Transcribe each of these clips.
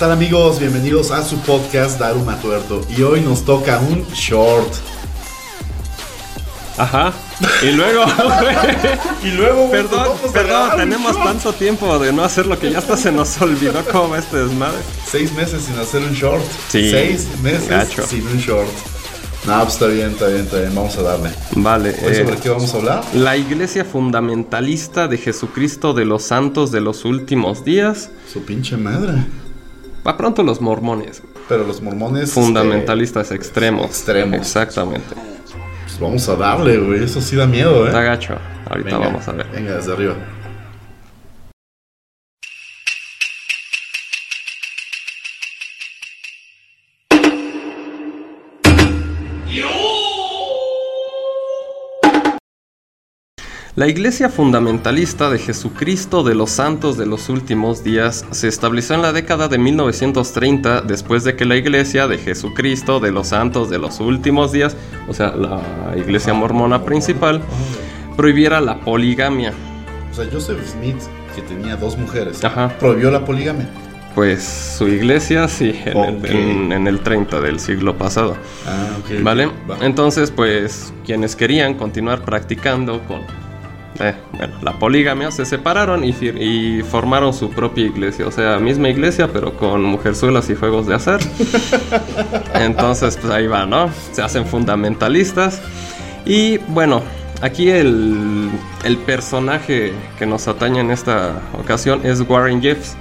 tal amigos? Bienvenidos a su podcast Daruma Tuerto. Y hoy nos toca un short. Ajá. Y luego, Y luego, perdón, perdón, tenemos tanto tiempo de no hacer lo que ya hasta se nos olvidó cómo va este desmadre. Seis meses sin hacer un short. Sí. Seis meses Gacho. sin un short. No, pues está bien, está bien, está bien. Vamos a darle. Vale. ¿Hoy eh, sobre qué vamos a hablar? la iglesia fundamentalista de Jesucristo de los santos de los últimos días. Su pinche madre. Va pronto los mormones. Pero los mormones. Fundamentalistas extremos. extremos. Exactamente. este, pues vamos a darle, güey. Eso sí da miedo, Está eh. gacho. Ahorita Venga, vamos a ver. Venga, desde arriba. La Iglesia Fundamentalista de Jesucristo de los Santos de los Últimos Días se estableció en la década de 1930 después de que la Iglesia de Jesucristo de los Santos de los Últimos Días, o sea, la Iglesia mormona principal, prohibiera la poligamia. O sea, Joseph Smith, que tenía dos mujeres, Ajá. prohibió la poligamia. Pues su iglesia sí, en, el, en- en el 30 del siglo pasado. Ah, ok. ¿Vale? Va. Entonces, pues quienes querían continuar practicando con eh, bueno, la poligamia se separaron y, formaron su propia iglesia. O sea, misma iglesia, pero con mujerzuelas y juegos de hacer. Entonces, pues ahí va, ¿no? Se hacen fundamentalistas. Y bueno, aquí el, el personaje que nos atañe en esta ocasión es Warren Jeffs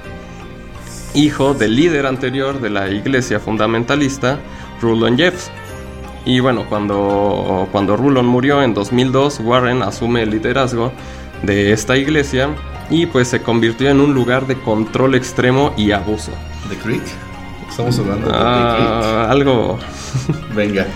hijo del líder anterior de la iglesia fundamentalista, Rulon Jeffs. Y bueno, cuando, cuando Rulon murió en 2002, Warren asume el liderazgo de esta iglesia y pues se convirtió en un lugar de control extremo y abuso. ¿The Creek? Estamos hablando de Ah, algo, The Creek. Venga.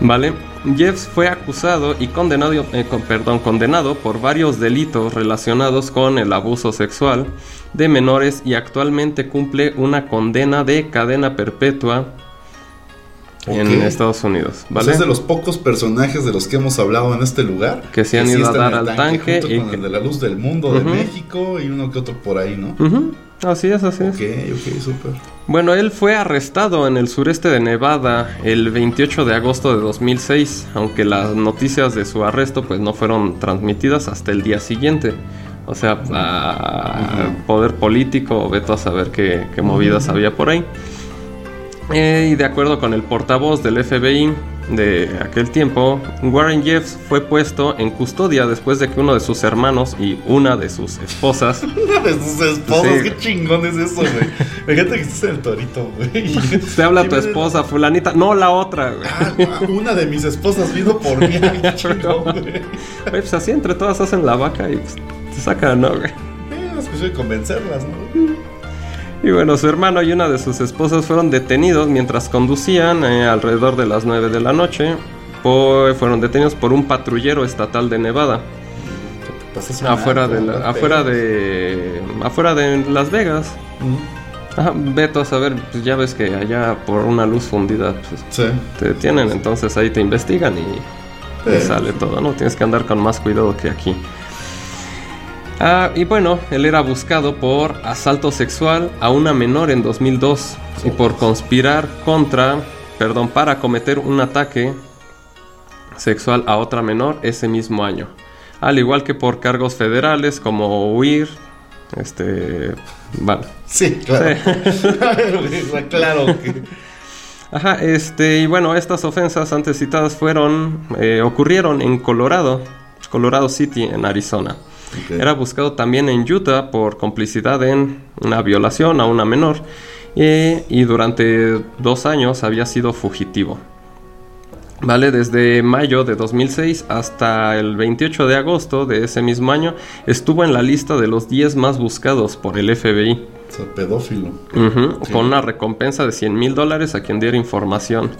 ¿vale? Jeffs fue acusado y condenado, eh, con- perdón, condenado por varios delitos relacionados con el abuso sexual de menores y actualmente cumple una condena de cadena perpetua en Ok. Estados Unidos, ¿vale? sea, es de los pocos personajes de los que hemos hablado en este lugar Que se han ido a están dar en al tanque junto y con que- el de la luz del mundo de Ujú. México y uno que otro por ahí, ¿no? Ujú, Así es, así es. Ok, ok, súper. Bueno, él fue arrestado en el sureste de Nevada el 28 de agosto de 2006, aunque las noticias de su arresto pues no fueron transmitidas hasta el día siguiente. O sea, a poder político, veto a saber qué, qué movidas había por ahí. Eh, y de acuerdo con el portavoz del FBI de aquel tiempo, Warren Jeffs fue puesto en custodia después de que uno de sus hermanos y una de sus esposas Una de sus esposas, Sí. qué chingón es eso, güey. Fíjate que estás en el torito, güey. Te habla tu esposa, fulanita. No, la otra, güey. Ah, una de mis esposas vino por mí, ay, chingón. Güey, pues así entre todas hacen la vaca y pues, te sacan, ¿no, güey? Eh, Es cuestión de convencerlas, ¿no? Y bueno, su hermano y una de sus esposas fueron detenidos mientras conducían eh, alrededor de las 9 de la noche. Po- fueron detenidos por un patrullero estatal de Nevada. Un Afuera alto, de, la- afuera de. afuera de Las Vegas. Ajá, veto a saber, pues ya ves que allá por una luz fundida pues, Sí. te detienen, entonces ahí te investigan y, y Sí. sale todo, ¿no? Tienes que andar con más cuidado que aquí. Ah, y bueno, él era buscado por asalto sexual a una menor en 2002 y por conspirar contra, perdón, para cometer un ataque sexual a otra menor ese mismo año. Al igual que por cargos federales como huir, este, vale. Sí, claro. claro que. Ajá, este, y bueno, estas ofensas antes citadas fueron, eh, ocurrieron en Colorado, Colorado City, en Arizona. Era buscado también en Utah por complicidad en una violación a una menor eh, y durante dos años había sido fugitivo. Vale, desde mayo de 2006 hasta el 28 de agosto de ese mismo año estuvo en la lista de los 10 más buscados por el FBI. O sea, pedófilo. Sí. Con una recompensa de 100 mil dólares a quien diera información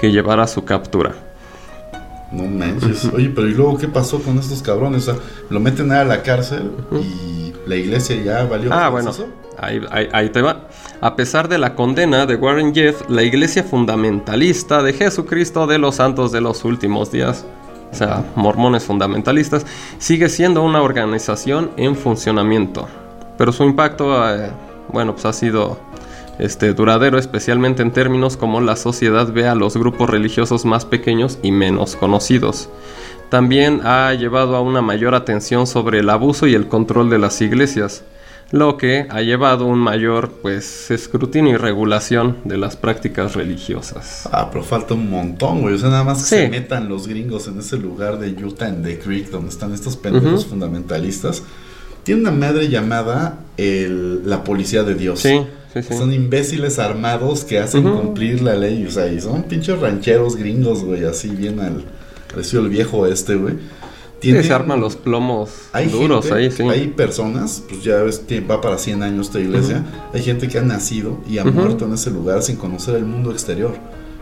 que llevara a su captura. No manches. Oye, pero ¿y luego qué pasó con estos cabrones? O sea, lo meten a la cárcel y la iglesia ya valió. Ah, ¿Es bueno, eso? ahí, ahí- ahí te va. A pesar de la condena de Warren Jeff, la iglesia fundamentalista de Jesucristo de los Santos de los Últimos Días, o sea, mormones fundamentalistas, sigue siendo una organización en funcionamiento. Pero su impacto, eh, bueno, pues ha sido este, duradero, especialmente en términos como la sociedad ve a los grupos religiosos más pequeños y menos conocidos. También ha llevado a una mayor atención sobre el abuso y el control de las iglesias, lo que ha llevado a un mayor pues escrutinio y regulación de las prácticas religiosas. Ah, pero falta un montón, güey. O sea, nada más que se metan los gringos en ese lugar de Utah en The Creek, donde están estos pendejos fundamentalistas. Tiene una madre llamada la Policía de Dios. Sí. Son imbéciles armados que hacen cumplir la ley, o sea, y son pinches rancheros gringos, güey, así bien al precio el viejo este, güey. Tienen, se arman los plomos duros ahí, sí. Hay personas, pues ya ves, va para 100 años esta iglesia. Hay gente que ha nacido y ha muerto en ese lugar sin conocer el mundo exterior.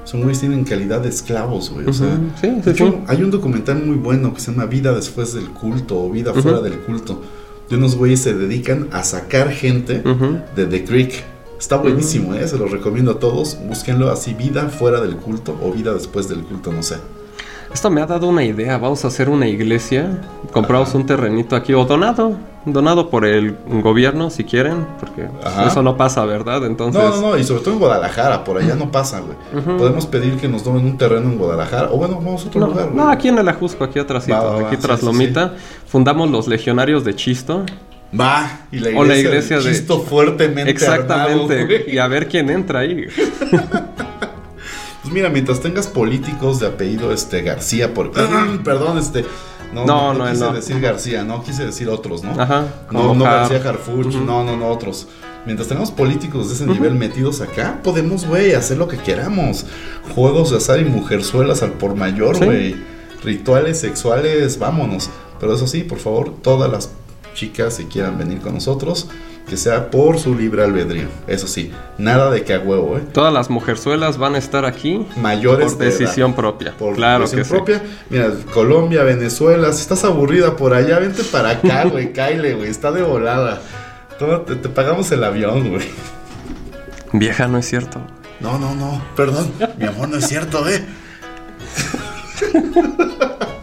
Son güeyes tienen calidad de esclavos, güey. O sea, hay un documental muy bueno que se llama Vida después del culto o Vida fuera del culto. De unos güeyes se dedican a sacar gente de The Creek Está buenísimo, ¿eh? se lo recomiendo a todos. Búsquenlo así, vida fuera del culto o vida después del culto, no sé. Esto me ha dado una idea. Vamos a hacer una iglesia. Compramos un terrenito aquí o donado. Donado por el gobierno, si quieren. Porque eso no pasa, ¿verdad? Entonces... No, no, no. Y sobre todo en Guadalajara. Por allá no pasa, güey. Podemos pedir que nos donen un terreno en Guadalajara. O bueno, vamos a otro lugar, No, aquí en el Ajusco, aquí atrás. aquí tras Lomita. Fundamos los Legionarios de Chisto. Va, y la iglesia, o la iglesia de Chisto fuertemente Exactamente. y a ver quién entra ahí. pues mira, mientras tengas políticos de apellido este García, por perdón, este no, no, no, no quise decir García, no quise decir otros, ¿no? Ajá. No, no García Harfuch, no, no, no, otros. Mientras tengamos políticos de ese nivel metidos acá, podemos, güey, hacer lo que queramos. Juegos de azar y mujerzuelas al por mayor, güey. Rituales sexuales, vámonos. Pero eso sí, por favor, todas las chicas si quieran venir con nosotros, que sea por su libre albedrío. Eso sí, nada de que a huevo, ¿eh? Todas las mujerzuelas van a estar aquí mayores por decisión propia. Por claro decisión propia. Mira, Colombia, Venezuela, si estás aburrida por allá, vente para acá, güey, Kyle, güey, está de volada. te, te pagamos el avión, güey. Vieja, no es cierto. No, no, no, perdón, mi amor, no es cierto, ¿eh?